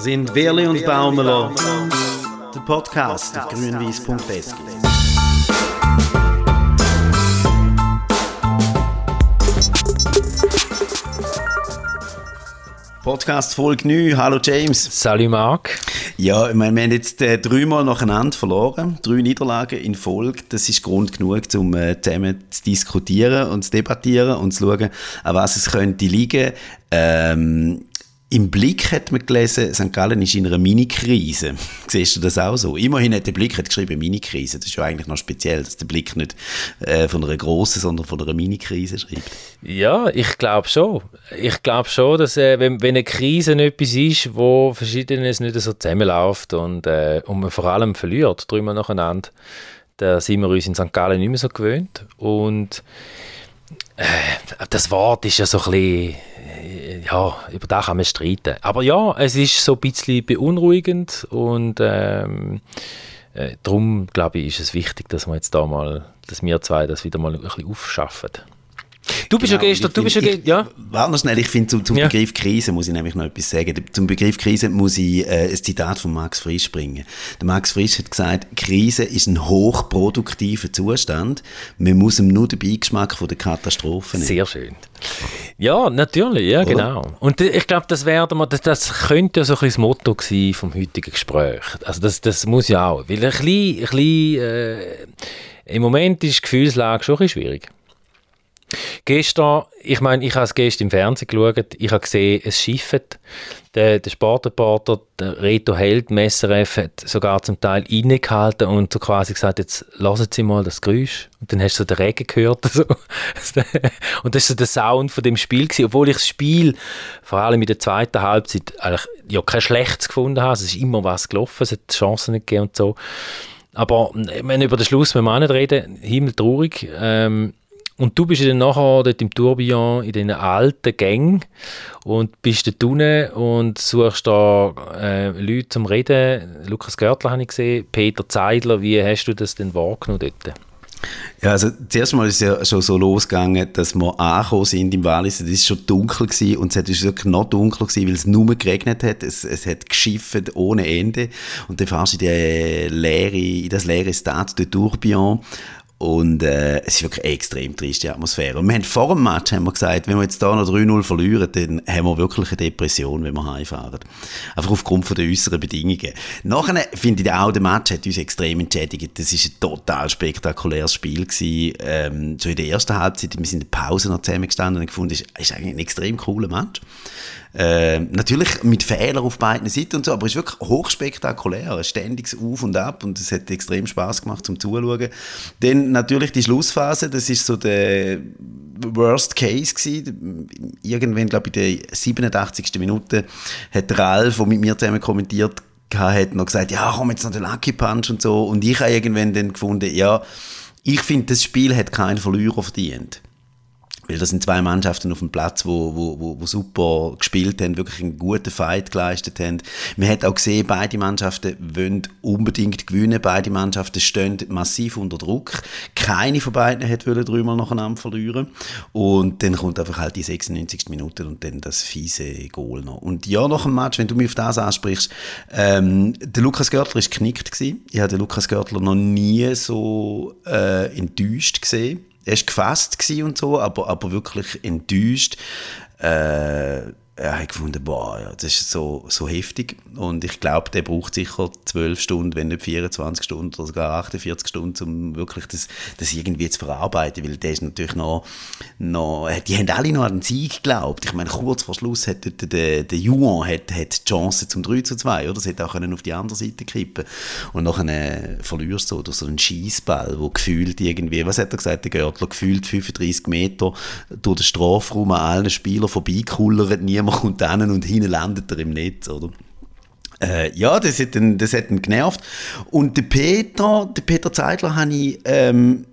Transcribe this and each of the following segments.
Da sind Werli und Baumeler, der Podcast auf grünwies.es. Podcast Folge 9. Hallo James. Salut Marc. Ja, ich meine, wir haben jetzt äh, dreimal nacheinander verloren. Drei Niederlagen in Folge. Das ist Grund genug, um äh, zusammen zu diskutieren und zu debattieren und zu schauen, an was es könnte liegen. Ähm, im Blick hat man gelesen, St. Gallen ist in einer Mini-Krise. Siehst du das auch so? Immerhin hat der Blick hat geschrieben Mini-Krise. Das ist ja eigentlich noch speziell, dass der Blick nicht äh, von einer grossen, sondern von einer Mini-Krise schreibt. Ja, ich glaube schon. Ich glaube schon, dass äh, wenn, wenn eine Krise etwas ist, wo Verschiedenes nicht so zusammenläuft und, äh, und man vor allem verliert, dreimal nacheinander, da sind wir uns in St. Gallen nicht mehr so gewöhnt. Und äh, das Wort ist ja so ein bisschen ja, über das kann man streiten. Aber ja, es ist so ein bisschen beunruhigend und ähm, äh, darum, glaube ich, ist es wichtig, dass wir jetzt da mal, dass wir zwei das wieder mal ein bisschen aufschaffen. Du bist genau, ja gestern, du bist ja, ja. Warte noch schnell, ich finde zum, zum ja. Begriff Krise muss ich nämlich noch etwas sagen. Zum Begriff Krise muss ich äh, ein Zitat von Max Frisch bringen. Der Max Frisch hat gesagt, Krise ist ein hochproduktiver Zustand. Man muss ihm nur den Beigeschmack von der Katastrophe nehmen. Sehr schön. Ja, natürlich, ja, Oder? genau. Und ich glaube, das, das, das könnte ja so ein das Motto sein vom heutigen Gespräch. Also das, das muss ja auch, weil ein bisschen, ein bisschen äh, im Moment ist die Gefühlslage schon ein bisschen schwierig. Gestern, ich meine, ich habe es gestern im Fernsehen geschaut, ich habe gesehen, es schifft. Der, der Sportreporter, der Reto Held, Messeref, hat sogar zum Teil innegehalten und so quasi gesagt, jetzt lassen Sie mal das Geräusch. Und dann hast du so den Regen gehört. So. und das war so der Sound von dem Spiel. Gewesen. Obwohl ich das Spiel, vor allem in der zweiten Halbzeit, eigentlich ja, kein schlechtes gefunden habe. Es ist immer was gelaufen, es hat Chancen nicht gegeben und so. Aber wenn über den Schluss müssen wir auch nicht reden, himmeltraurig. Ähm, und du bist dann nachher dort im Tourbillon in diesen alten Gängen und bist dort unten und suchst da äh, Leute zum Reden. Lukas Görtler habe ich gesehen, Peter Zeidler. Wie hast du das denn wahrgenommen dort? Ja, also zuerst mal ist es ja schon so losgegangen, dass wir angekommen sind im Wallis. Es war schon dunkel gewesen, und es ist wirklich noch dunkler gewesen, weil es nur geregnet hat. Es, es hat geschifft ohne Ende. Und dann fährst du in, die leere, in das leere Stade de Tourbillon und äh, es ist wirklich eine extrem triste Atmosphäre. Und wir haben vor dem Match haben wir gesagt, wenn wir jetzt da noch 3-0 verlieren, dann haben wir wirklich eine Depression, wenn wir heimfahren. Einfach aufgrund von den äußeren Bedingungen. Nachher finde ich auch, der Match hat uns extrem entschädigt. Das war ein total spektakuläres Spiel gewesen. Ähm, schon in der ersten Halbzeit, wir sind in der Pause noch zusammengestanden und gefunden, es ist eigentlich ein extrem cooler Match. Äh, natürlich mit Fehlern auf beiden Seiten und so, aber es ist wirklich hochspektakulär, ein ständiges Auf und Ab und es hat extrem Spaß gemacht zum Zuschauen. Dann natürlich die Schlussphase, das ist so der Worst Case gewesen. Irgendwann, glaube ich, in der 87. Minute hat Ralf, der mit mir zusammen kommentiert hat, noch gesagt, ja, komm jetzt noch der Lucky Punch und so und ich habe irgendwann dann gefunden, ja, ich finde, das Spiel hat keinen Verlierer verdient. Weil das sind zwei Mannschaften auf dem Platz, wo, wo, wo, wo super gespielt haben, wirklich einen guten Fight geleistet haben. Man hat auch gesehen, beide Mannschaften wollen unbedingt gewinnen. Beide Mannschaften stehen massiv unter Druck. Keine von beiden hat dreimal nacheinander verlieren. Und dann kommt einfach halt die 96. Minute und dann das fiese Goal noch. Und ja, nach dem Match, wenn du mich auf das ansprichst, ähm, der Lukas Görtler ist geknickt gewesen. Ich habe den Lukas Görtler noch nie so äh, enttäuscht gesehen er war gefasst und so, aber, aber wirklich enttäuscht. Äh, ja, habe ich gefunden, boah, ja, das ist so, so heftig. Und ich glaube, der braucht sicher zwölf Stunden, wenn nicht 24 Stunden oder sogar 48 Stunden, um wirklich das, das irgendwie zu verarbeiten. Weil der ist natürlich noch, noch die haben alle noch an den Sieg geglaubt. Ich meine, kurz vor Schluss hat der, der, der Juan hat, hat die Chance zum 3 zu 2, oder? Das hätte auch können auf die andere Seite kippen Und nachher äh, verlierst du durch so einen Schießball, wo gefühlt irgendwie, was hat er gesagt, der Görtler, gefühlt 35 Meter durch den Strafraum an allen Spielern vorbeikullert, niemand man kommt hin und hinten landet er im Netz, oder? Äh, ja, das hat, ihn, das hat ihn genervt. Und der Peter, der Peter Zeidler habe ich, ähm,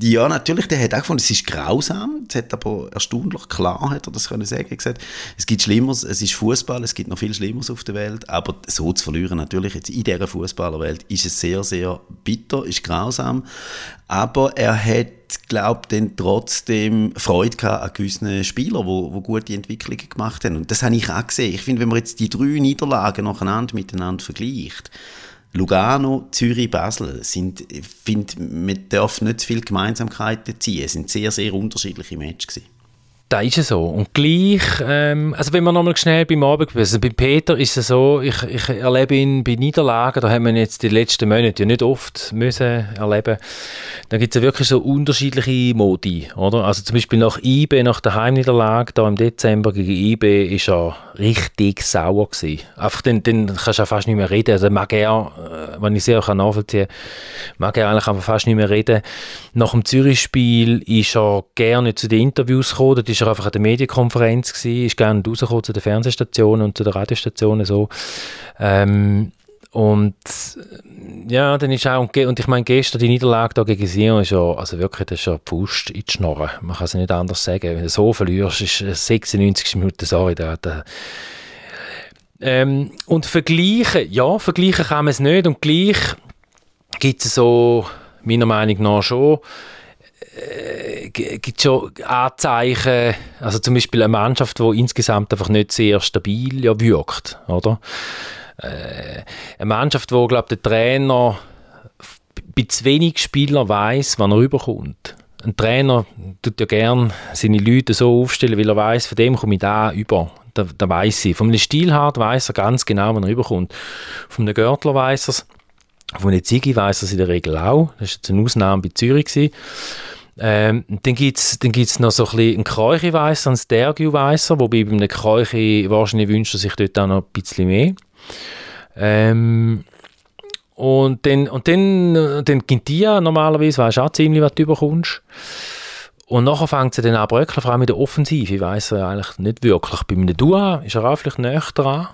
ja, natürlich, der hat auch gefunden, es ist grausam, es hat aber erstaunlich klar, hat er das können sagen, er gesagt, es gibt Schlimmeres, es ist Fußball, es gibt noch viel Schlimmeres auf der Welt, aber so zu verlieren, natürlich jetzt in dieser Fußballerwelt, ist es sehr, sehr bitter, ist grausam, aber er hat glaube dann trotzdem Freude gehabt an gewissen Spielern, wo, wo gute Entwicklungen gemacht haben. Und das habe ich auch gesehen. Ich finde, wenn man jetzt die drei Niederlagen nacheinander miteinander vergleicht, Lugano, Zürich, Basel sind, ich finde, man darf nicht zu viele Gemeinsamkeiten ziehen. Es sind sehr, sehr unterschiedliche Matches. Da ist es so. Und gleich, ähm, also wenn wir nochmal schnell beim Abend, also bei Peter ist es so, ich, ich erlebe ihn bei Niederlagen, da haben wir jetzt die letzten Monate ja nicht oft müssen erleben. Da gibt es ja wirklich so unterschiedliche Modi, oder? Also zum Beispiel nach IB, nach der Heimniederlage da im Dezember gegen IB, ist er richtig sauer gewesen. Einfach dann, dann kannst du ja fast nicht mehr reden. Also mag er, äh, wenn ich sehr kann nachvollziehen, mag er eigentlich einfach fast nicht mehr reden. Nach dem Zürich-Spiel ist er gerne zu den Interviews gekommen, ist er einfach an der Medienkonferenz gewesen, ist gerne rausgekommen zu den Fernsehstationen und zu den Radiostationen so. Ähm, und ja, dann ist auch, und ich meine, gestern die Niederlage da gegen Sion ist ja, also wirklich, das ist ja Pfust in die Schnorren. Man kann es nicht anders sagen. Wenn du so verlierst, ist 96 Minuten, sorry, da, da ähm, und vergleichen, ja, vergleichen kann man es nicht und gleich gibt es so, meiner Meinung nach schon, äh, gibt schon Anzeichen, also zum Beispiel eine Mannschaft, die insgesamt einfach nicht sehr stabil ja, wirkt, oder? Äh, eine Mannschaft, wo glaube der Trainer bei zu wenig Spielern weiß, wann er rüberkommt. Ein Trainer tut ja gern seine Leute so aufstellen, weil er weiß, von dem komme ich da über. Da, da weiß ich. Von einem Stilhart weiß er ganz genau, wann er rüberkommt. Von einem Görtler weiß er es. Von Ziggy weiß er es in der Regel auch. Das war jetzt eine Ausnahme bei Zürich. Gewesen. Ähm, dann gibt es dann gibt's noch so ein bisschen einen Kräuchi-Weisser, einen Stergiu-Weisser, wobei bei einem Kräuchi wahrscheinlich wünscht er sich dort auch noch ein bisschen mehr. Ähm, und dann, und dann, dann ja normalerweise, weißt du auch ziemlich, was du überkommst. Und nachher fängt sie dann an bröckeln, vor allem mit der Offensive. Ich weiss ja eigentlich nicht wirklich. Bei einem Dua ist er auch vielleicht näher dran.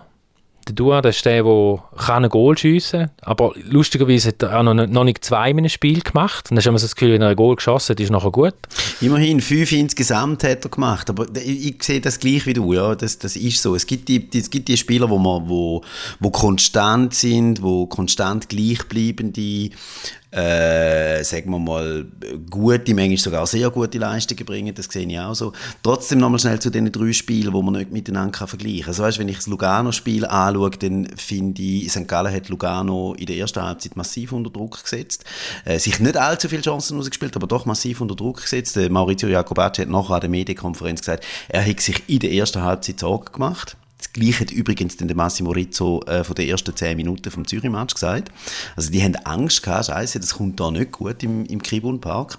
Der Dua, das ist der, der kann ein Goal schiessen kann. Aber lustigerweise hat er auch noch, noch nicht zwei in einem Spiel gemacht. dann hast du immer so das Gefühl, wenn er ein Goal geschossen hat, ist nachher gut. Immerhin fünf insgesamt hat er gemacht. Aber ich, ich sehe das gleich wie du. Ja. Das, das ist so. Es gibt die, es gibt die Spieler, wo, man, wo, wo konstant sind, wo konstant gleichbleibende äh, sagen wir mal, gute, manchmal sogar sehr gute Leistungen bringen, das sehe ich auch so. Trotzdem nochmal schnell zu den drei Spielen, die man nicht miteinander vergleichen kann. Also weißt, wenn ich das Lugano-Spiel anschaue, dann finde ich, St. Gallen hat Lugano in der ersten Halbzeit massiv unter Druck gesetzt, äh, sich nicht allzu viele Chancen ausgespielt, aber doch massiv unter Druck gesetzt. Äh, Maurizio Jacobacci hat nachher an der Medienkonferenz gesagt, er hätte sich in der ersten Halbzeit Sorgen gemacht. Das Gleiche hat übrigens den Massimo Rizzo äh, von den ersten zehn Minuten vom Zürich-Match gesagt. Also die haben Angst gehabt, scheiße, das kommt da nicht gut im, im Kribun Park.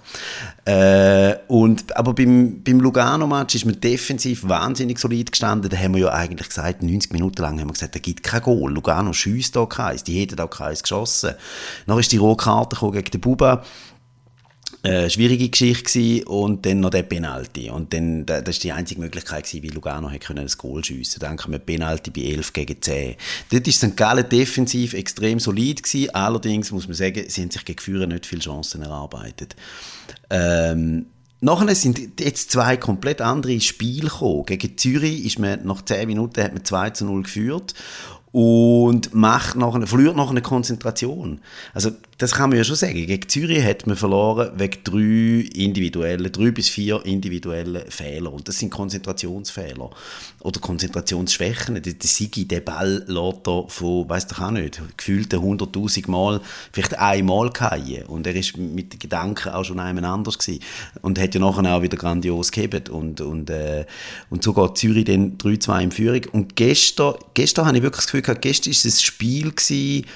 Äh, und, aber beim, beim Lugano-Match ist man defensiv wahnsinnig solid gestanden. Da haben wir ja eigentlich gesagt, 90 Minuten lang haben wir gesagt, da gibt kein Goal. Lugano schießt da keins, die hätten auch keins geschossen. Dann ist die Rohkarte gegen den Buba äh, schwierige Geschichte gewesen. und dann noch der Penalty. Und dann, das war die einzige Möglichkeit, gewesen, wie Lugano ein Goal schiessen Dann kommen Penalty bei 11 gegen 10. Dort war St. Gallen defensiv extrem solid gewesen. Allerdings muss man sagen, sie haben sich gegen Führer nicht viele Chancen erarbeitet. Ähm, Nachher sind jetzt zwei komplett andere Spiele gekommen. Gegen Zürich ist man nach 10 Minuten hat man 2 zu 0 geführt und macht nachher, verliert nachher eine Konzentration. Also das kann man ja schon sagen. Gegen Zürich hat man verloren wegen drei individuellen, drei bis vier individuellen Fehler. Und das sind Konzentrationsfehler oder Konzentrationsschwächen. Der, der Sigi, der Ball lässt von, weiss doch auch nicht, gefühlte 100'000 Mal, vielleicht einmal fallen. Und er ist mit den Gedanken auch schon einmal anders gewesen. Und hat ja nachher auch wieder grandios gehebt. Und, und, äh, und so geht Zürich dann 3-2 in Führung. Und gestern, gestern habe ich wirklich das Gefühl gehabt, gestern war es ein Spiel gewesen,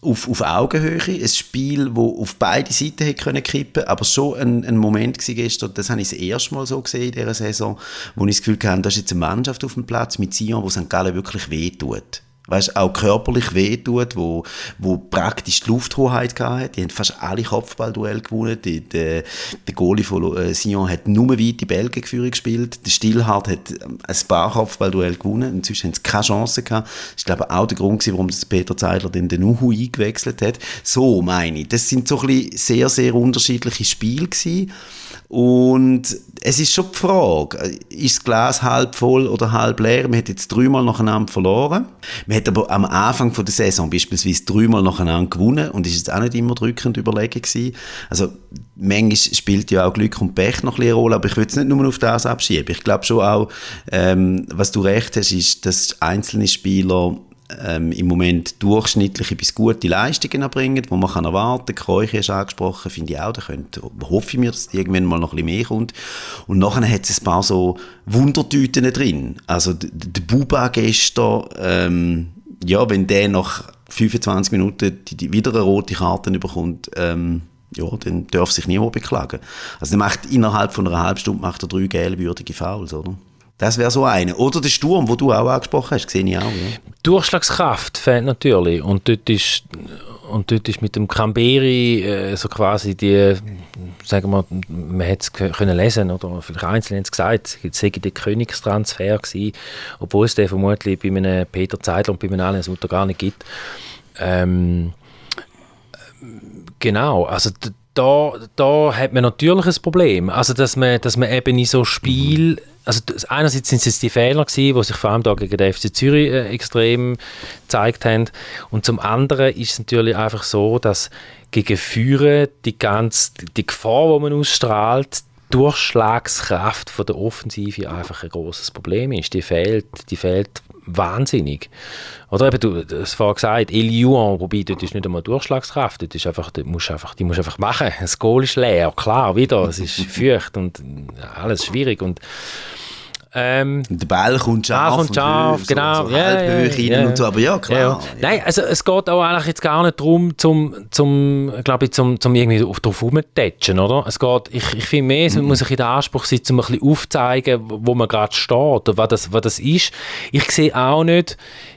auf, auf Augenhöhe. Ein Spiel, das auf beide Seiten hätte können aber schon ein, ein Moment war gestern, das habe ich das erste Mal so gesehen in dieser Saison, wo ich das Gefühl hatte, da ist jetzt eine Mannschaft auf dem Platz mit Sion, wo St. Gallen wirklich wehtut weißt, auch körperlich wehtut, wo, wo praktisch die Lufthoheit hatte. Die haben fast alle Kopfballduell gewonnen. Die, der, der Goalie von äh, Sion hat nur weite Bälge gespielt. Der Stillhardt hat ähm, ein paar Kopfballduell gewonnen. Inzwischen haben sie keine Chance gehabt. Das ist, glaube ich, auch der Grund warum Peter Zeidler den, den Uhu eingewechselt hat. So meine ich. Das sind so ein bisschen sehr, sehr unterschiedliche Spiele gewesen. Und es ist schon die Frage, ist das Glas halb voll oder halb leer? Man hat jetzt dreimal nacheinander verloren. Man hat aber am Anfang von der Saison beispielsweise dreimal nacheinander gewonnen und ist jetzt auch nicht immer drückend überlegen gewesen. Also manchmal spielt ja auch Glück und Pech noch eine Rolle, aber ich würde es nicht nur auf das abschieben. Ich glaube schon auch, ähm, was du recht hast, ist, dass einzelne Spieler ähm, im Moment durchschnittliche bis gute Leistungen erbringen, die man erwarten kann. Kreuche hast angesprochen, finde ich auch. Da könnte, hoffe ich mir, dass irgendwann mal noch ein bisschen mehr kommt. Und nachher hat es ein paar so Wundertüten drin. Also der Buba gestern, ähm, ja, wenn der nach 25 Minuten die, die wieder eine rote Karte bekommt, ähm, ja, dann darf sich niemand beklagen. Also der macht innerhalb von einer halben Stunde macht er drei gelbwürdige Fouls, oder? Das wäre so eine. Oder der Sturm, wo du auch angesprochen hast, sehe ich auch. Ja. Durchschlagskraft fehlt natürlich. Und dort ist, und dort ist mit dem Camberi äh, so quasi die, sagen wir, man hätte es können lesen oder vielleicht einzeln es gesagt, es sei der Königstransfer gewesen, obwohl es den vermutlich bei einem Peter Zeidler und bei einem Alain Sutter gar nicht gibt. Ähm, genau, also da, da hat man natürlich ein Problem. Also, dass man, dass man eben in so Spiel, also einerseits sind es die Fehler gewesen, die sich vor allem da gegen den FC Zürich äh, extrem gezeigt haben und zum anderen ist es natürlich einfach so, dass gegen Führer die ganze, die Gefahr, die man ausstrahlt, Durchschlagskraft von der Offensive einfach ein großes Problem ist. Die fehlt, die fehlt wahnsinnig. Oder eben, du hast vorhin gesagt, El Juan, wobei dort ist nicht einmal Durchschlagskraft, dort ist einfach, dort musst einfach, die musst einfach machen. Das Goal ist leer, klar, wieder, es ist feucht und alles schwierig und ähm, der Ball kommt scharf, kommt scharf und genau. So, so ja, ja, ja, und so, aber ja, klar. Ja. Nein, also es geht auch eigentlich jetzt gar nicht darum, zum, zum, glaube ich, zum, zum irgendwie drauf rumzutatschen, oder? Es geht, ich, ich finde mehr, es mhm. muss sich in der Anspruch sein, um ein bisschen aufzuzeigen, wo man gerade steht, oder was das, was das ist. Ich sehe auch nicht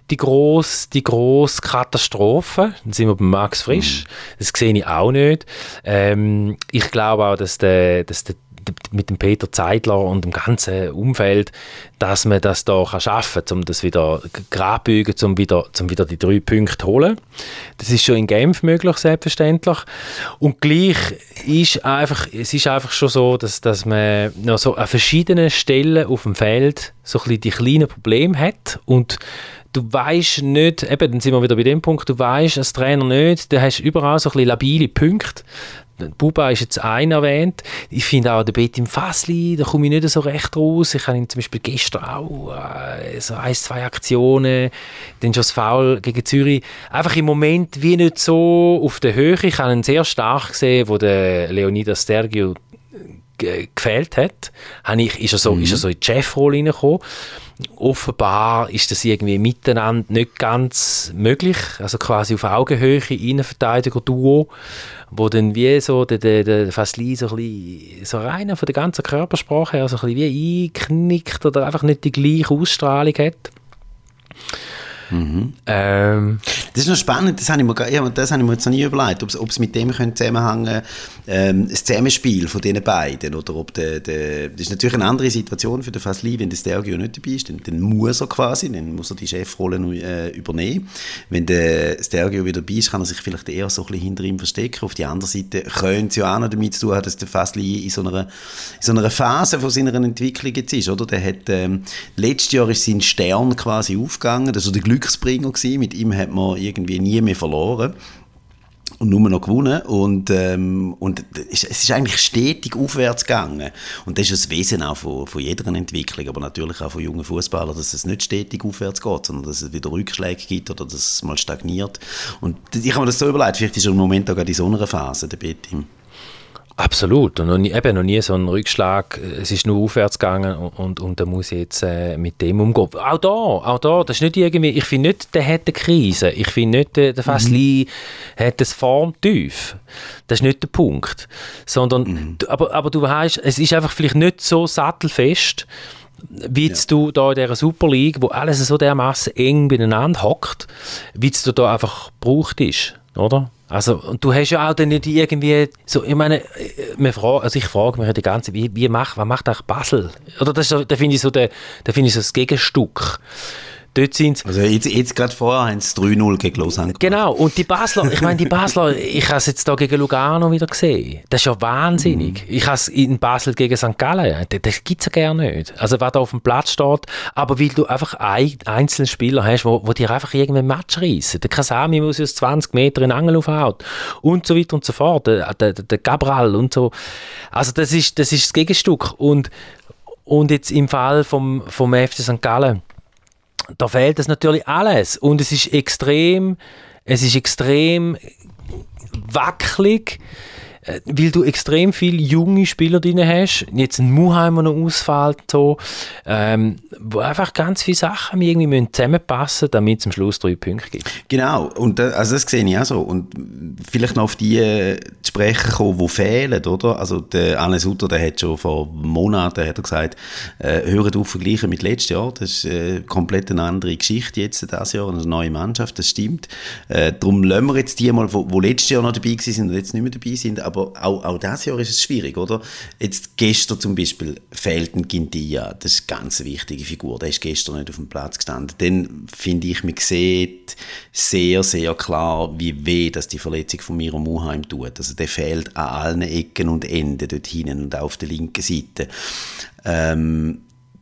die grosse, die grosse Katastrophe. Dann sind wir bei Max Frisch. Mhm. Das sehe ich auch nicht. Ähm, ich glaube auch, dass der, dass der mit dem Peter Zeidler und dem ganzen Umfeld, dass man das da kann schaffen kann, um das wieder grabbügen, um wieder, um wieder die drei Punkte zu holen. Das ist schon in Genf möglich, selbstverständlich. Und gleich ist einfach, es ist einfach schon so, dass, dass man noch so an verschiedenen Stellen auf dem Feld so ein bisschen die kleinen Probleme hat und du weißt nicht, eben, dann sind wir wieder bei dem Punkt, du weißt als Trainer nicht, du hast überall so ein bisschen labile Punkte. Buba ist jetzt ein erwähnt. Ich finde auch der Betim Fassli, da komme ich nicht so recht raus. Ich habe ihn zum Beispiel gestern auch äh, so ein, zwei Aktionen, dann schon das Foul gegen Zürich. Einfach im Moment wie nicht so auf der Höhe. Ich habe ihn sehr stark gesehen, wo der Leonidas Stergiou gefehlt hat, ich, ist, er so, mhm. ist er so in die Chefrolle reingekommen. Offenbar ist das irgendwie miteinander nicht ganz möglich, also quasi auf Augenhöhe Innenverteidiger-Duo, wo dann wie so der, der, der Fasli so ein bisschen, so rein von der ganzen Körpersprache her, so ein bisschen wie einknickt oder einfach nicht die gleiche Ausstrahlung hat. Mhm. Ähm, das ist noch spannend, das habe ich mir, das habe ich mir jetzt noch nie überlegt, ob es mit dem zusammenhängen ähm, das Zusammenspiel von diesen beiden, oder ob der, der, das ist natürlich eine andere Situation für den Fasli, wenn der Stergio nicht dabei ist, dann, dann muss er quasi, dann muss er die Chefrolle äh, übernehmen. Wenn der Stergio wieder dabei ist, kann er sich vielleicht eher so ein bisschen hinter ihm verstecken. Auf die andere Seite könnte es ja auch noch damit zu tun haben, dass der Fasli in so einer, in so einer Phase von seiner Entwicklung jetzt ist, oder? Der hat, ähm, letztes Jahr ist sein Stern quasi aufgegangen, also der Glücksbringer gewesen. Mit ihm hat man irgendwie nie mehr verloren und nur noch gewonnen und, ähm, und es ist eigentlich stetig aufwärts gegangen und das ist das Wesen auch von, von jeder Entwicklung, aber natürlich auch von jungen Fußballern, dass es nicht stetig aufwärts geht, sondern dass es wieder Rückschläge gibt oder dass es mal stagniert und ich habe mir das so überlegt, vielleicht ist er im Moment auch in so einer Phase, der Betim. Absolut. Und noch nie, eben noch nie so ein Rückschlag. Es ist nur aufwärts gegangen und, und, und da muss ich jetzt äh, mit dem umgehen. Auch da, auch da, das ist nicht irgendwie, ich finde nicht, der hat eine Krise. Ich finde nicht, der, der Fasli mhm. hat das Formtief. Das ist nicht der Punkt. Sondern, mhm. aber, aber du weißt, es ist einfach vielleicht nicht so sattelfest, wie ja. du da in dieser Super League, wo alles so dermaßen eng beieinander hockt, wie du da einfach gebraucht ist, oder? Also, und du hast ja auch dann nicht irgendwie, so, ich meine, wir fragen, also ich frage mich ja die ganze wie, wie macht, was macht eigentlich Basel? Oder das ist, da finde ich so, der, da finde ich so das Gegenstück. Dort sind Also jetzt, jetzt gerade vorher haben sie 3-0 gegen Lausanne Genau, und die Basler, ich meine, die Basler, ich habe es jetzt da gegen Lugano wieder gesehen. Das ist ja wahnsinnig. Mhm. Ich habe es in Basel gegen St. Gallen, das, das gibt es ja gerne nicht. Also, wer da auf dem Platz steht, aber weil du einfach ein, einzelne Spieler hast, wo, wo dir einfach irgendein Match reissen. Der Kasami muss aus 20 Metern in den Angel aufhauen und so weiter und so fort. Der, der, der Gabral und so. Also, das ist das, ist das Gegenstück. Und, und jetzt im Fall vom, vom FC St. Gallen, da fehlt es natürlich alles. Und es ist extrem, es ist extrem wackelig, äh, weil du extrem viele junge Spieler drin hast. Jetzt ein Muheimer noch ausfällt, so, ähm, wo einfach ganz viele Sachen irgendwie müssen zusammenpassen damit es am Schluss drei Punkte gibt. Genau, und das, also das sehe ich auch so. Und vielleicht noch auf die äh, zu sprechen kommen, die fehlen, oder? Also der Anne Sutter, der hat schon vor Monaten hat er gesagt, äh, hören auf vergleichen mit letztes Jahr. Das ist äh, komplett eine andere Geschichte jetzt, dieses Jahr, eine neue Mannschaft, das stimmt. Äh, darum lassen wir jetzt die mal, wo letztes Jahr noch dabei waren und jetzt nicht mehr dabei sind, aber auch, auch dieses Jahr ist es schwierig, oder? Jetzt gestern zum Beispiel fehlt ein Gindia, das ist eine ganz wichtige Figur, der ist gestern nicht auf dem Platz gestanden. Dann finde ich, man sieht sehr, sehr klar, wie weh dass die Verletzung von Miro Muheim tut. Also der fehlt an allen Ecken und Enden dort hinten und auf der linken Seite. Ähm,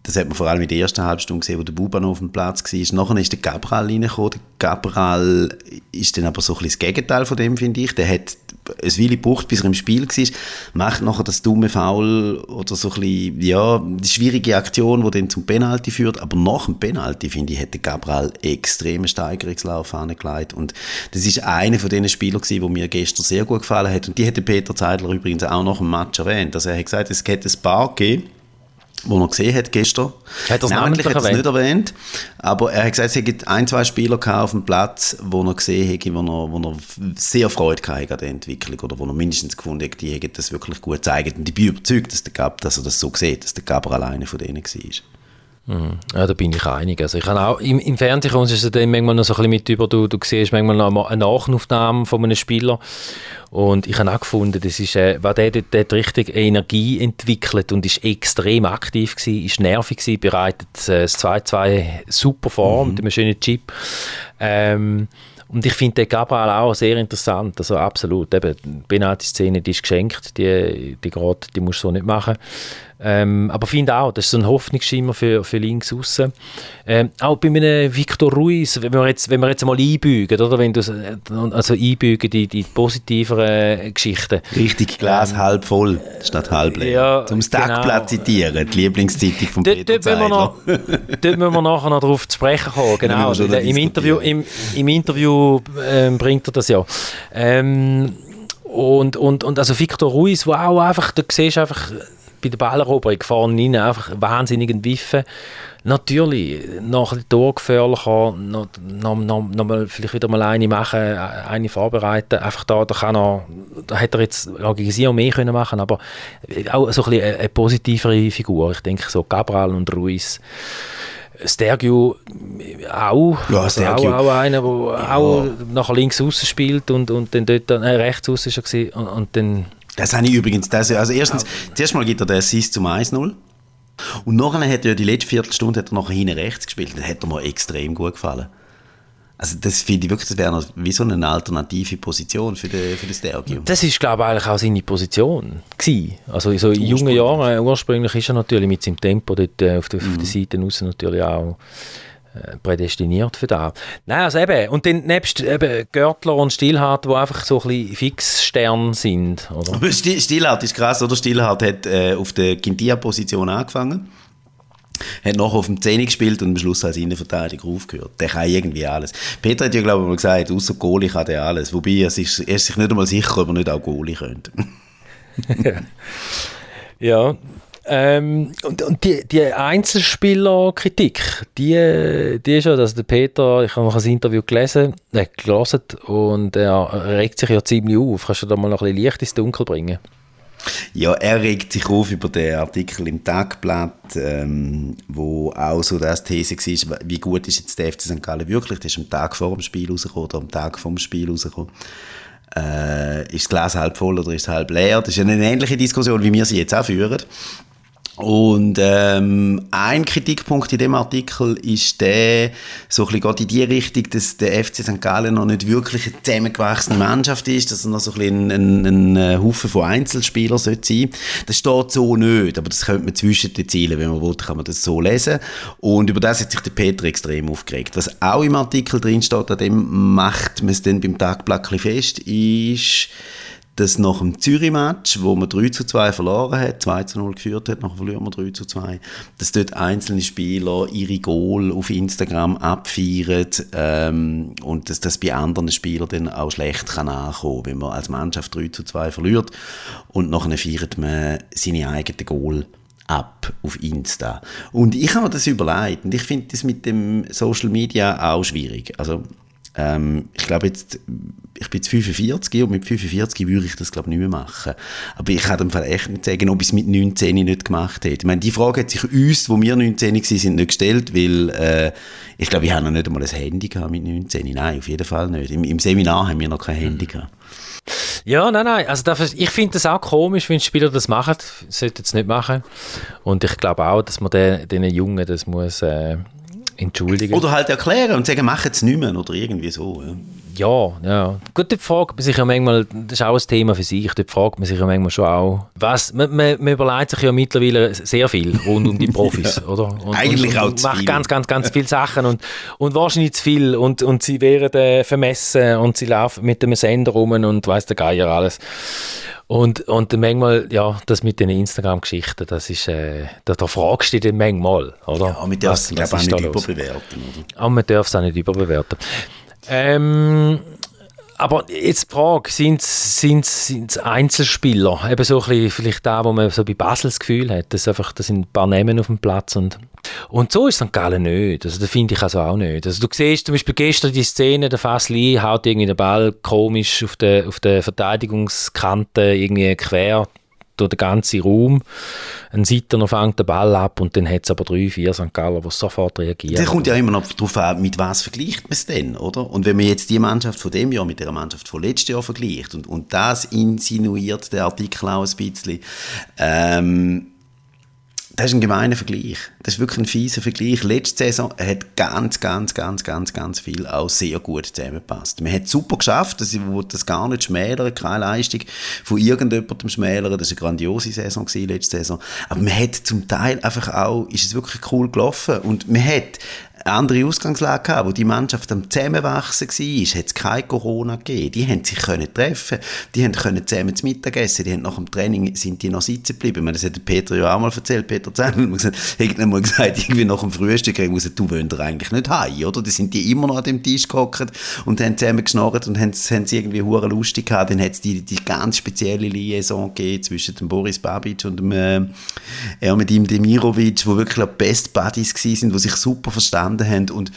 das hat man vor allem in der ersten Halbstunde gesehen, wo der Buban auf dem Platz war. Nachher ist der Gabral reingekommen. Der Gabral ist dann aber so ein bisschen das Gegenteil von dem, finde ich. Der hat ein Weile gebraucht, bis er im Spiel war, macht nachher das dumme Foul oder so ein bisschen, ja, die schwierige Aktion, die dann zum Penalty führt. Aber nach dem Penalty, finde ich, hat der Gabral extremen Steigerungslauf angelegt. Und das ist einer von den Spielern gewesen, mir gestern sehr gut gefallen hat. Und die hat Peter Zeidler übrigens auch nach dem Match erwähnt. Also er hat gesagt, es hätte ein paar gegeben, wo er gesehen hat gestern. Hat er Namentlich hat er nicht erwähnt, aber er hat gesagt, es hätte ein, zwei Spieler auf dem Platz, wo er gesehen hat, wo er, wo er sehr Freude hatte an der Entwicklung oder wo er mindestens gefunden hat, die hätten das wirklich gut gezeigt. Und ich bin überzeugt, dass, der Gab, dass er das so sieht, dass der Gaber alleine von denen war. Mhm. Ja, da bin ich einig. Also ich habe auch, im, Im Fernsehen kommst du es dann manchmal noch so ein bisschen mit über, du, du siehst manchmal noch eine Nachaufnahme von einem Spieler und ich habe auch gefunden, das ist, äh, weil der, der hat richtig Energie entwickelt und ist extrem aktiv gewesen, ist nervig gewesen, bereitet äh, das 2-2 super vor Mhm. mit einem schönen Chip. Ähm, und ich finde den Gabriel auch sehr interessant, also absolut. Eben, die Penalty-Szene, die ist geschenkt, die, die, grad, die musst du so nicht machen. Ähm, aber ich finde auch, das ist so ein Hoffnungsschimmer für, für links außen. Ähm, auch bei einem Victor Ruiz, wenn wir jetzt, wenn wir jetzt mal einbügen, oder? Wenn du, so- also einbügen die, die positiveren Geschichten. Richtig Glas halb voll statt halb leer. Ja, Zum Tagplatz genau. zitieren, die Lieblingszeitung von Dort, Peter dort, müssen noch, dort müssen wir nachher noch darauf zu sprechen kommen. Genau. noch Im Interview, im, im Interview ähm, bringt er das ja. Ähm, und, und, und also Victor Ruiz, wo auch einfach, da siehst du einfach bei der Balleroberung vorne rein einfach wahnsinnig entwiffen. Natürlich, noch ein torgefährlicher, noch, noch, noch, noch mal, vielleicht wieder mal eine machen, eine vorbereiten. Einfach da, da kann er, da hätte er jetzt gegen sie auch mehr können machen, aber auch so ein bisschen eine, eine positivere Figur. Ich denke so Cabral und Ruiz. Stergiu auch, Ja, also Stergiu. auch, auch einer, der auch nachher links außen spielt und, und dann dort, äh, rechts außen gewesen, und, und dann Das habe ich übrigens. Das, also erstens, zuerst mal gibt er den Assist zum 1-0. Und nachher hat er ja die letzte Viertelstunde hat er nachher hinten rechts gespielt. Das hat er mir extrem gut gefallen. Also das finde ich wirklich, das wäre wie so eine alternative Position für den, für den Stergium. Das ist, glaube ich, eigentlich auch seine Position gewesen. Also so in jungen Ursprünglich. Jahren, äh, ursprünglich ist er natürlich mit seinem Tempo dort äh, auf, der, auf der Seite raus natürlich auch prädestiniert für das. Nein, also eben, und dann nebst eben Görtler und Stillhardt, die einfach so ein bisschen Fixstern sind, oder? Aber Stillhardt ist krass, oder? Stillhardt hat äh, auf der Quintia-Position angefangen. Hat nachher auf dem 10 gespielt und am Schluss als Innenverteidiger aufgehört. Der kann irgendwie alles. Peter hat ja, glaube ich, mal gesagt, außer Goalie kann der alles. Wobei, er ist, er ist sich nicht einmal sicher, ob er nicht auch Goalie könnte. Ja. Ähm, und und die, die Einzelspielerkritik, die, die ist ja, dass der Peter, ich habe noch ein Interview gelesen, äh, gelesen und er regt sich ja ziemlich auf. Kannst du da mal noch ein bisschen Licht ins Dunkel bringen? Ja, er regt sich auf über den Artikel im Tagblatt, ähm, wo auch so das These war, wie gut ist jetzt der FC St. Gallen wirklich? Das ist am Tag vor dem Spiel rausgekommen oder am Tag vom Spiel rausgekommen. Äh, ist das Glas halb voll oder ist es halb leer? Das ist eine ähnliche Diskussion, wie wir sie jetzt auch führen. Und ähm, ein Kritikpunkt in dem Artikel ist der, so ein bisschen geht in die Richtung, dass der FC St. Gallen noch nicht wirklich eine zusammengewachsene Mannschaft ist, dass er noch so ein, bisschen ein, ein, ein Haufen von Einzelspielern sein sollte. Das steht so nicht, aber das könnte man zwischen den Zielen, wenn man will, kann man das so lesen. Und über das hat sich der Peter extrem aufgeregt. Was auch im Artikel drin steht, an dem macht man es dann beim Tagblatt fest, ist, dass nach dem Zürich-Match, wo man 3 zu 2 verloren hat, 2 zu 0 geführt hat, nachher verlieren wir 3 zu 2, dass dort einzelne Spieler ihre Goal auf Instagram abfeiern ähm, und dass das bei anderen Spielern dann auch schlecht kann ankommen, wenn man als Mannschaft 3 zu 2 verliert und nachher feiert man seine eigenen Goal ab auf Insta. Und ich habe mir das überlegt und ich finde das mit dem Social Media auch schwierig. Also ähm, ich glaube jetzt, ich bin jetzt 45 und mit 45 würde ich das glaube nicht mehr machen. Aber ich kann im Fall echt nicht sagen, ob ich es mit 19 nicht gemacht hätte. Ich meine, die Frage hat sich uns, wo wir 19 waren, nicht gestellt, weil äh, ich glaube, ich habe noch nicht einmal ein Handy gehabt mit 19. Nein, auf jeden Fall nicht. Im, im Seminar haben wir noch kein Handy mhm. gehabt. Ja, nein, nein. Also das, ich finde das auch komisch, wenn Spieler das machen. Sollten es nicht machen. Und ich glaube auch, dass man den, den Jungen das muss... Äh entschuldigen. Oder halt erklären und sagen, mach es nicht mehr oder irgendwie so. Ja. Ja, ja. Gut, dort fragt man sich ja manchmal, das ist auch ein Thema für sich, dort fragt man sich ja manchmal schon auch, was, man, man, man überlegt sich ja mittlerweile sehr viel rund um die Profis, ja. oder? Und, Eigentlich und, und, und macht ganz, ganz, ganz viele Sachen und, und wahrscheinlich zu viel und, und sie werden äh, vermessen und sie laufen mit dem Sender rum und weiß der Geier alles. Und, und manchmal, ja, das mit den Instagram-Geschichten, das ist, äh, da, da fragst du dich manchmal, oder? Ja, man darf es, glaube ich, auch nicht überbewerten, oder? Aber man darf es auch nicht überbewerten. Ähm, aber jetzt die Frage, sind es Einzelspieler? Eben so ein bisschen, vielleicht da, wo man so bei Basel das Gefühl hat, dass einfach, da sind ein paar Namen auf dem Platz und, und so ist St. Gallen nicht. Also das finde ich also auch nicht. Also du siehst zum Beispiel gestern die Szene, der Fasli haut irgendwie den Ball komisch auf der, auf Verteidigungskante irgendwie quer durch den ganzen Raum. Ein Seiter fängt den Ball ab und dann hat es aber drei, vier St. Galler, die sofort reagieren. Das kommt ja immer noch darauf an, mit was vergleicht man es denn, oder? Und wenn man jetzt die Mannschaft von dem Jahr mit der Mannschaft von letztem Jahr vergleicht und, und das insinuiert der Artikel auch ein bisschen, ähm, das ist ein gemeiner Vergleich. Das ist wirklich ein fieser Vergleich. Letzte Saison hat ganz, ganz, ganz, ganz, ganz viel auch sehr gut zusammengepasst. Man hat super geschafft, das, ich das gar nicht schmälern, keine Leistung von irgendjemandem schmälern. Das war eine grandiose Saison gewesen, letzte Saison. Aber man hat zum Teil einfach auch, ist es wirklich cool gelaufen und man hat eine andere Ausgangslage gehabt, wo die Mannschaft am Zusammenwachsen war, hat es kein Corona gegeben. Die haben sich können treffen, die haben können zusammen zu Mittag essen, die haben nach dem Training sind die noch sitzen geblieben. das hat Peter ja auch mal erzählt, Peter Zemmel, hat irgendwann mal gesagt, irgendwie nach dem Frühstück, ich muss du willst eigentlich nicht heim, oder? Da sind die immer noch an dem Tisch gehockt und haben zusammen geschnarrt und haben, haben sie irgendwie hure lustig gehabt. Dann hat es die, die ganz spezielle Liaison gegeben zwischen dem Boris Babic und dem äh, Ermedim Demirovic, wo wirklich Best Buddies waren, die sich super verstanden verstanden haben. Und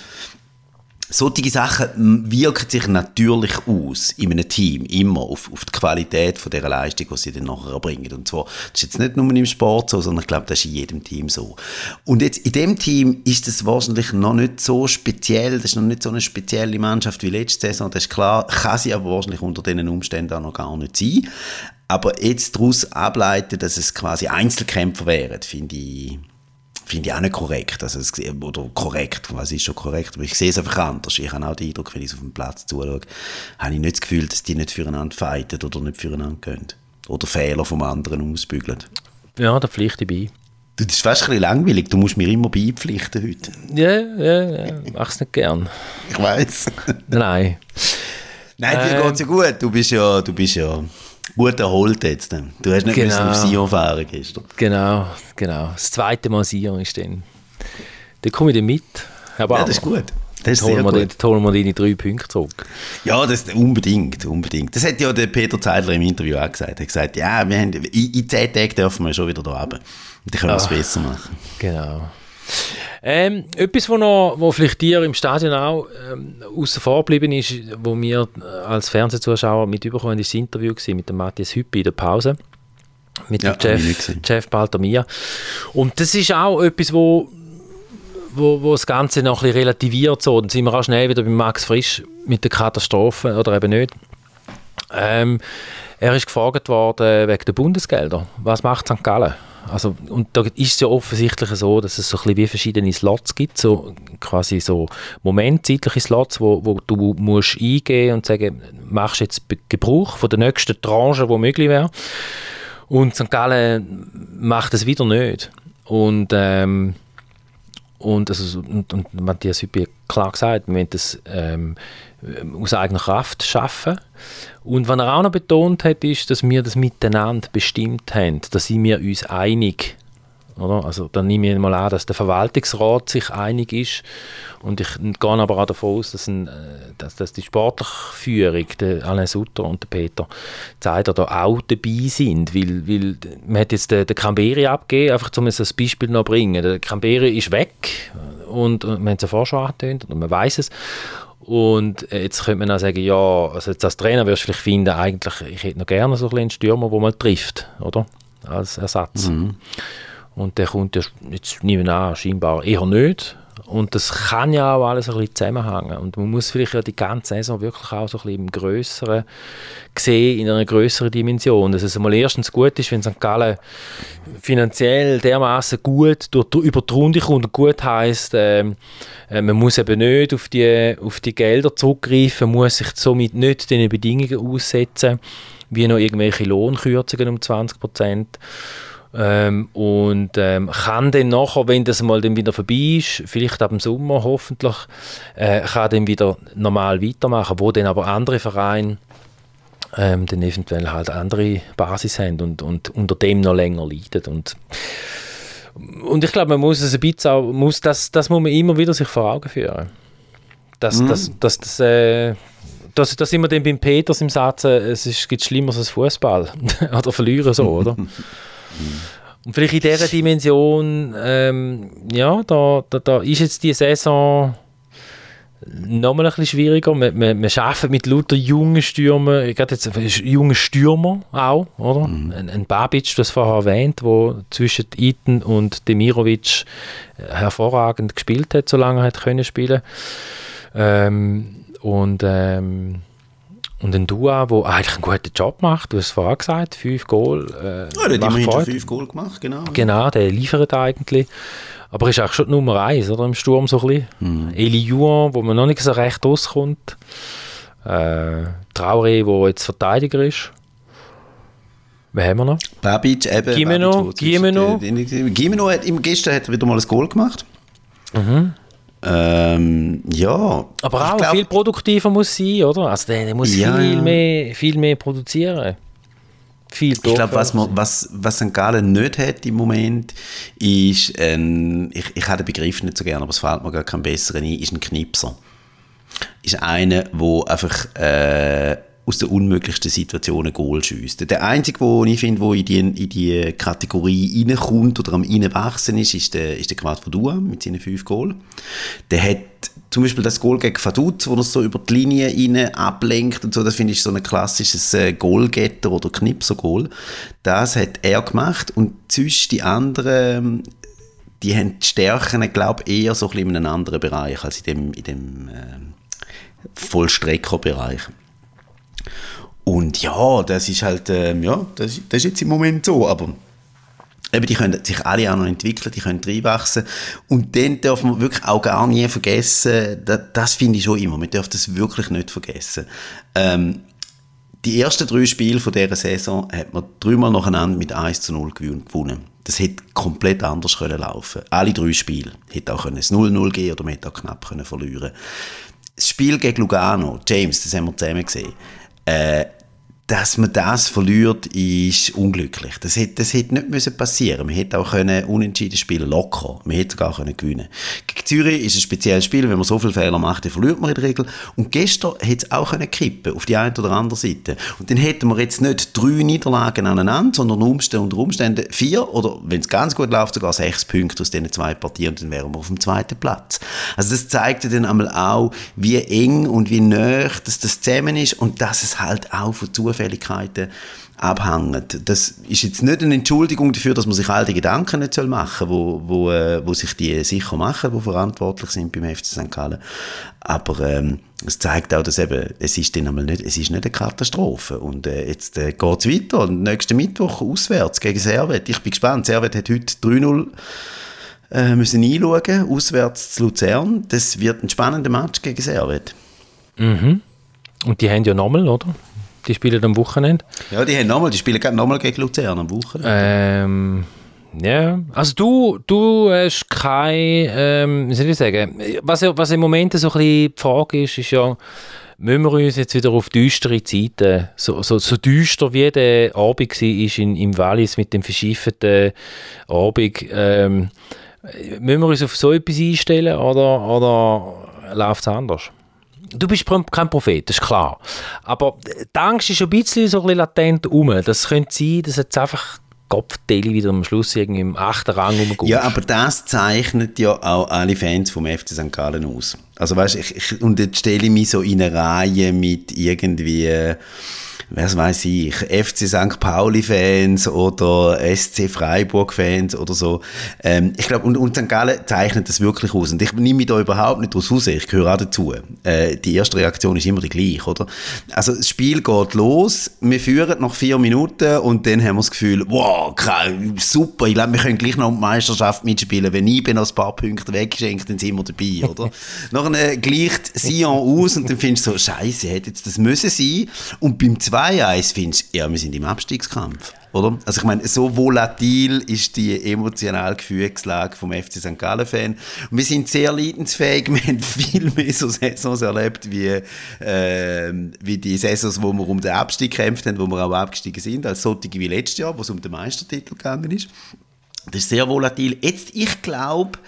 solche Sachen wirken sich natürlich aus in einem Team, immer auf, auf die Qualität von der Leistung, die sie dann nachher erbringen. Und zwar, das ist jetzt nicht nur im Sport so, sondern ich glaube, das ist in jedem Team so. Und jetzt in dem Team ist es wahrscheinlich noch nicht so speziell, das ist noch nicht so eine spezielle Mannschaft wie letzte Saison, das ist klar, kann sie aber wahrscheinlich unter diesen Umständen auch noch gar nicht sein. Aber jetzt daraus ableiten, dass es quasi Einzelkämpfer wären, finde ich finde ich auch nicht korrekt. Also es, oder korrekt, was ist schon korrekt, aber ich sehe es einfach anders. Ich habe auch den Eindruck, wenn ich auf dem Platz zuschaue, habe ich nicht das Gefühl, dass die nicht füreinander fighten oder nicht füreinander gehen. Oder Fehler vom anderen ausbügeln. Ja, da pflichte ich bei. Du, das ist fast ein bisschen langweilig, du musst mir immer beipflichten heute. Ja, ja, ja, mach's nicht gern. Ich weiß. Nein. Nein, dir ähm, geht's ja gut. Du bist ja, du bist ja gut erholt jetzt. Du hast nicht genau. auf Sion fahren gestern. Genau, genau. Das zweite Mal Sion ist dann. Da komme ich dann mit. Aber ja, das ist gut. Das ist holen, wir, gut. holen wir deine drei Punkte zurück. Ja, das unbedingt, unbedingt. Das hat ja der Peter Zeidler im Interview auch gesagt. Er hat gesagt, ja, wir haben, in, in zehn Tagen dürfen wir schon wieder da haben. Und dann können wir es besser machen. Genau. Ähm, etwas, wo, noch, wo vielleicht dir im Stadion auch ähm, außen vor geblieben ist, wo wir als Fernsehzuschauer mit überkommen, ist das Interview mit dem Matthias Hüppi in der Pause mit ja, dem Jeff, Jeff Baltamia. Und das ist auch etwas, wo, wo, wo das Ganze noch ein bisschen relativiert. So. Dann sind wir auch schnell wieder bei Max Frisch mit der Katastrophe, oder eben nicht. Ähm, er ist gefragt worden wegen der Bundesgelder. Was macht St. Gallen? Also, und da ist es ja offensichtlich so, dass es so ein bisschen wie verschiedene Slots gibt, so quasi so momentzeitliche Slots, wo, wo du musst eingehen und sagen, machst jetzt Gebrauch von der nächsten Tranche, die möglich wäre. Und St. Gallen macht es wieder nicht. Und, ähm, und, also, und, und Matthias Hüppi hat klar gesagt, wir müssen das ähm, aus eigener Kraft schaffen. Und was er auch noch betont hat, ist, dass wir das miteinander bestimmt haben, dass wir uns einig oder? Also dann nehme ich mal an, dass der Verwaltungsrat sich einig ist und ich gehe aber auch davon aus, dass, ein, äh, dass, dass die sportliche Führung, der Alain Sutter und der Peter Zeider da auch dabei sind, weil, weil man hat jetzt den, den Camberi abgegeben, einfach um ein Beispiel noch bringen. Der Camberi ist weg und, und man hat es ja vorher schon angetönt und man weiß es und jetzt könnte man auch sagen, ja, also jetzt als Trainer wirst du vielleicht finden, eigentlich, ich hätte noch gerne so einen Stürmer, der mal trifft, oder? Als Ersatz. Mhm. Und der kommt ja jetzt nicht mehr an, scheinbar eher nicht. Und das kann ja auch alles ein bisschen zusammenhängen. Und man muss vielleicht ja die ganze Saison wirklich auch so ein bisschen im Größeren sehen, in einer größeren Dimension. Dass es einmal erstens gut ist, wenn St. Gallen finanziell dermaßen gut durch, über die Runde kommt und gut heisst, äh, man muss eben nicht auf die, auf die Gelder zurückgreifen, muss sich somit nicht den Bedingungen aussetzen, wie noch irgendwelche Lohnkürzungen um 20 Prozent. Ähm, und ähm, kann dann nachher, wenn das mal dann wieder vorbei ist, vielleicht ab dem Sommer hoffentlich, äh, kann dann wieder normal weitermachen, wo dann aber andere Vereine ähm, dann eventuell halt andere Basis haben und, und unter dem noch länger leiden und und ich glaube, man muss es ein bisschen auch, muss das, das muss man immer wieder sich vor Augen führen. Dass, mhm. dass, dass, dass, äh, dass, dass immer dann beim Peters im Satz, äh, es ist, gibt Schlimmeres als Fußball oder verlieren so, oder? Und vielleicht in dieser Dimension, ähm, ja, da, da, da ist jetzt die Saison nochmal ein bisschen schwieriger. Wir, wir, wir arbeiten mit lauter jungen Stürmern, gerade jetzt jungen Stürmer auch, oder? Mhm. Ein, ein Babic, du hast vorher erwähnt, der zwischen Iten und Demirovic äh, hervorragend gespielt hat, solange er hat können spielen. Ähm, und ähm, und ein Dua, der eigentlich einen guten Job macht, du hast es vorher gesagt, fünf Goal. Äh, ja, der hat immerhin fünf Goal gemacht, genau. Genau, der liefert eigentlich. Aber ist auch schon Nummer eins oder, im Sturm so ein bisschen. Mhm. Eli Juan, wo man noch nicht so recht rauskommt. Äh, Traoré, der jetzt Verteidiger ist. Wer haben wir noch? Babic, eben. Gimeno. Gimeno. Gimeno hat, gestern hat er wieder mal ein Goal gemacht. Mhm. Ähm, ja. Aber auch glaub, viel produktiver muss sein, oder? Also der, der muss ja, viel, mehr, viel mehr produzieren. Viel ich glaube, was, was, was St. Gallen nicht hat im Moment, ist, ein, ich, ich habe den Begriff nicht so gerne, aber es fällt mir gar kein besseren ein, ist ein Knipser. Ist einer, der einfach äh, aus den unmöglichsten Situationen Goal schießt. Der einzige, wo ich finde, der in die, in die Kategorie reinkommt oder am reinwachsen ist, ist der, ist der Quad Fadua mit seinen fünf Goal. Der hat zum Beispiel das Goal gegen Faduz, wo er so über die Linie rein ablenkt und so, das finde ich so ein klassisches äh, Goalgetter oder Knipser-Goal. Das hat er gemacht und zwischen die anderen die haben die Stärken, glaube ich, eher so ein in einem anderen Bereich als in dem, in dem äh, Vollstreckerbereich. Und ja, das ist halt, ähm, ja, das, das ist jetzt im Moment so, aber eben, die können sich alle auch noch entwickeln, die können reinwachsen. Und dann darf man wirklich auch gar nie vergessen, das, das finde ich schon immer, man darf das wirklich nicht vergessen. Ähm, die ersten drei Spiele von dieser Saison hat man dreimal nacheinander mit 1 zu 0 gewonnen. Das hätte komplett anders können laufen Alle drei Spiele. Hätte auch können es 0-0 gehen oder man hätte auch knapp können verlieren Das Spiel gegen Lugano, James, das haben wir zusammen gesehen, äh, dass man das verliert, ist unglücklich. Das hätte, das hätte nicht müssen passieren. Man hätte auch können unentschieden spielen, locker. Man hätte sogar können gewinnen. Gegen Zürich ist ein spezielles Spiel. Wenn man so viele Fehler macht, dann verliert man in der Regel. Und gestern hätte es auch können kippen auf die eine oder andere Seite. Und dann hätten wir jetzt nicht drei Niederlagen aneinander, sondern Umstände unter Umständen vier oder, wenn es ganz gut läuft, sogar sechs Punkte aus diesen zwei Partien und dann wären wir auf dem zweiten Platz. Also das zeigt dann einmal auch, wie eng und wie nah das, das zusammen ist und dass es halt auch von Zufälligkeiten abhängen. Das ist jetzt nicht eine Entschuldigung dafür, dass man sich all die Gedanken nicht machen soll, wo, wo, äh, wo sich die sicher machen, die verantwortlich sind beim FC St. Gallen. Aber ähm, es zeigt auch, dass eben, es ist dann einmal nicht, es ist nicht eine Katastrophe. Und äh, jetzt äh, geht es weiter. Und nächsten Mittwoch auswärts gegen Servet. Ich bin gespannt. Servet hat heute 3-0 äh, müssen einschauen, auswärts zu Luzern. Das wird ein spannender Match gegen Servet. Mhm. Und die haben ja nochmal, oder? Die spielen am Wochenende. Ja, die haben nochmal, die spielen nochmal gegen Luzern am Wochenende. Ähm, ja, also du, du hast kein, ähm, wie soll ich sagen, was, was im Moment so ein bisschen die Frage ist, ist ja, müssen wir uns jetzt wieder auf düstere Zeiten, so, so, so düster wie der Abend war in, im Wallis mit dem verschifften Abend, ähm, müssen wir uns auf so etwas einstellen oder, oder läuft es anders? Du bist kein Prophet, das ist klar. Aber die Angst ist ein bisschen so ein bisschen latent um. Das könnte sein, dass jetzt einfach Kopfteile wieder am Schluss irgendwie im achten Rang rumgeht. Ja, aber das zeichnet ja auch alle Fans vom FC St. Gallen aus. Also weißt, ich, ich, und jetzt stelle ich mich so in eine Reihe mit irgendwie was weiß ich, FC St. Pauli-Fans oder SC Freiburg-Fans oder so. Ähm, ich glaube, und, und St. Gallen zeichnet das wirklich aus. Und ich nehme mich da überhaupt nicht daraus raus, ich gehöre auch dazu. Äh, die erste Reaktion ist immer die gleiche, oder? Also das Spiel geht los, wir führen nach vier Minuten und dann haben wir das Gefühl, wow, super, ich glaube, wir können gleich noch die Meisterschaft mitspielen. Wenn ich bin noch ein paar Punkte weggeschenkt, dann sind wir dabei, oder? Nachher gleicht Sion aus und dann findest du so, scheiße, hätte jetzt das müssen sein. Und beim zweiten 2-1 findest ja, wir sind im Abstiegskampf. Oder? Also ich meine, so volatil ist die emotionale Gefühlslage vom FC St. Gallen-Fan. Wir sind sehr leidensfähig, wir haben viel mehr so Saisons erlebt, wie, äh, wie die Saisons, wo wir um den Abstieg gekämpft haben, wo wir auch abgestiegen sind, als solche wie letztes Jahr, wo es um den Meistertitel gegangen ist. Das ist sehr volatil. Jetzt, ich glaube,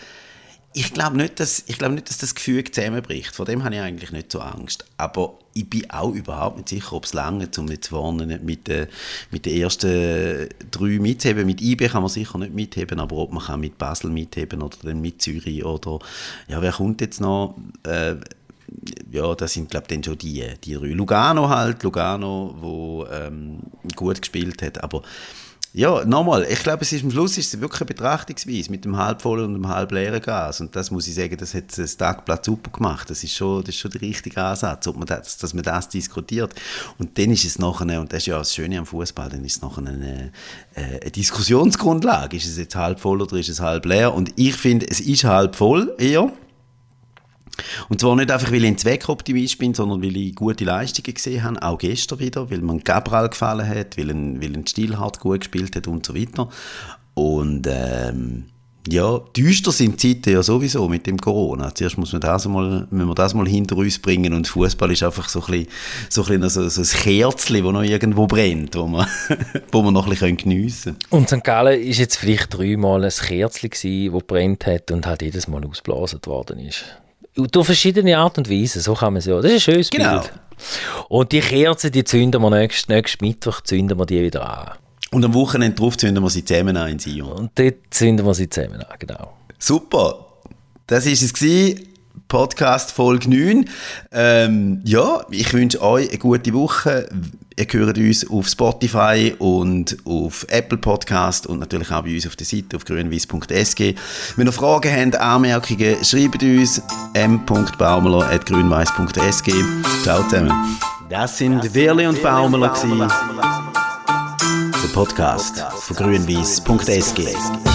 ich glaube nicht, dass, ich glaube nicht, dass das Gefühl zusammenbricht. Vor dem habe ich eigentlich nicht so Angst. Aber ich bin auch überhaupt nicht sicher, ob es lange, um jetzt vorne mit, den, mit den ersten drei mitzuheben. Mit IB kann man sicher nicht mitheben, aber ob man kann mit Basel mitheben oder dann mit Zürich oder ja, wer kommt jetzt noch? Äh, ja, das sind glaube ich dann schon die, die drei. Lugano halt, Lugano, wo ähm, gut gespielt hat, aber ja, nochmal, ich glaube, es ist am Schluss ist es wirklich eine Betrachtungsweise mit dem halbvollen und dem halbleeren Gas. Und das muss ich sagen, das hat das Tagblatt super gemacht. Das ist schon, das ist schon der richtige Ansatz, man das, dass man das diskutiert. Und dann ist es nachher, und das ist ja das Schöne am Fußball, dann ist es nachher eine, eine Diskussionsgrundlage. Ist es jetzt halb voll oder ist es halb leer? Und ich finde, es ist halb voll eher. Und zwar nicht einfach, weil ich ein Zweckoptimist bin, sondern weil ich gute Leistungen gesehen habe, auch gestern wieder, weil man Gabriel gefallen hat, weil ein, weil ein Stilhart gut gespielt hat und so weiter. Und ähm, ja, düster sind die Zeiten ja sowieso mit dem Corona. Zuerst muss man das mal, müssen wir das mal hinter uns bringen und Fußball ist einfach so ein bisschen, so ein, bisschen so, so ein Kerzchen, das noch irgendwo brennt, wo man, wo man noch ein bisschen geniessen können. Und St. Gallen ist jetzt vielleicht dreimal ein Kerzchen das brennt hat und halt jedes Mal ausgeblasen worden ist. Durch verschiedene Art und Weise, so kann man es ja. Das ist ein schönes genau. Bild. Und die Kerzen, die zünden wir nächsten, nächsten Mittwoch zünden wir die wieder an. Und am Wochenende drauf zünden wir sie zusammen an in Sion. Und dort zünden wir sie zusammen an, genau. Super. Das war es. Gewesen. Podcast Folge 9. Ähm, ja, ich wünsche euch eine gute Woche. Ihr hört uns auf Spotify und auf Apple Podcast und natürlich auch bei uns auf der Seite auf grünweiss.sg. Wenn ihr Fragen habt, Anmerkungen, schreibt uns m.baumler.grünweiss.sg. Ciao zusammen. Das sind Werli und Baumler, der Podcast von grünweiss.sg.